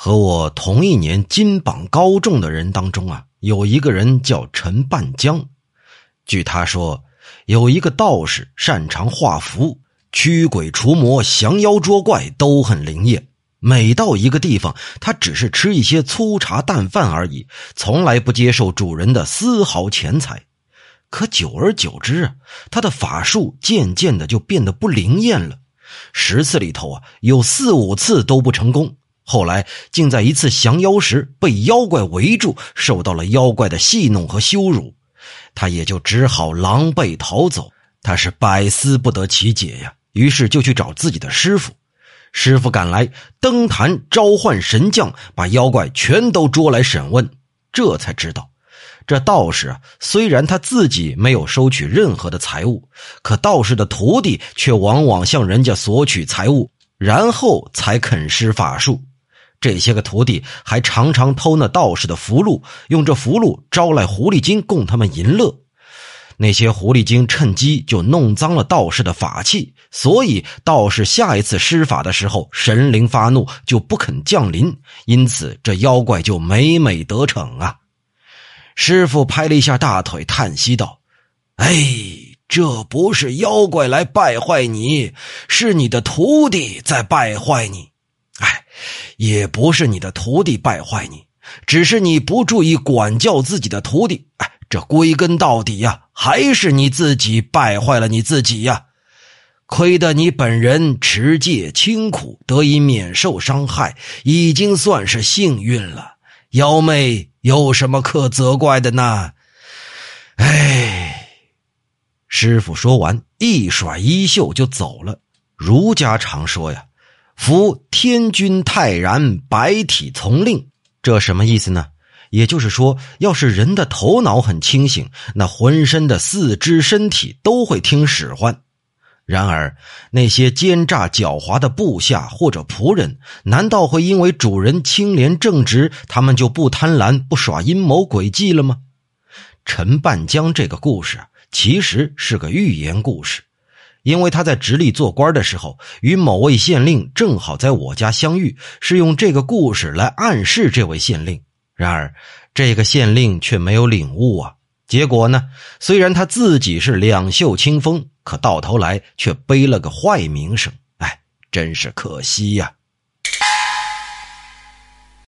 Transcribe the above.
和我同一年金榜高中的人当中啊，有一个人叫陈半江。据他说，有一个道士擅长画符，驱鬼除魔、降妖捉怪都很灵验。每到一个地方，他只是吃一些粗茶淡饭而已，从来不接受主人的丝毫钱财。可久而久之啊，他的法术渐渐的就变得不灵验了。十次里头啊，有四五次都不成功。后来竟在一次降妖时被妖怪围住，受到了妖怪的戏弄和羞辱，他也就只好狼狈逃走。他是百思不得其解呀，于是就去找自己的师傅。师傅赶来登坛召唤神将，把妖怪全都捉来审问。这才知道，这道士啊，虽然他自己没有收取任何的财物，可道士的徒弟却往往向人家索取财物，然后才肯施法术。这些个徒弟还常常偷那道士的符箓，用这符箓招来狐狸精供他们淫乐。那些狐狸精趁机就弄脏了道士的法器，所以道士下一次施法的时候，神灵发怒就不肯降临，因此这妖怪就每每得逞啊。师傅拍了一下大腿，叹息道：“哎，这不是妖怪来败坏你，是你的徒弟在败坏你。”也不是你的徒弟败坏你，只是你不注意管教自己的徒弟。哎，这归根到底呀，还是你自己败坏了你自己呀。亏得你本人持戒清苦，得以免受伤害，已经算是幸运了。妖妹有什么可责怪的呢？哎，师傅说完，一甩衣袖就走了。儒家常说呀。夫天君泰然，百体从令，这什么意思呢？也就是说，要是人的头脑很清醒，那浑身的四肢身体都会听使唤。然而，那些奸诈狡猾的部下或者仆人，难道会因为主人清廉正直，他们就不贪婪、不耍阴谋诡计了吗？陈半江这个故事其实是个寓言故事。因为他在直隶做官的时候，与某位县令正好在我家相遇，是用这个故事来暗示这位县令。然而，这个县令却没有领悟啊。结果呢，虽然他自己是两袖清风，可到头来却背了个坏名声。哎，真是可惜呀。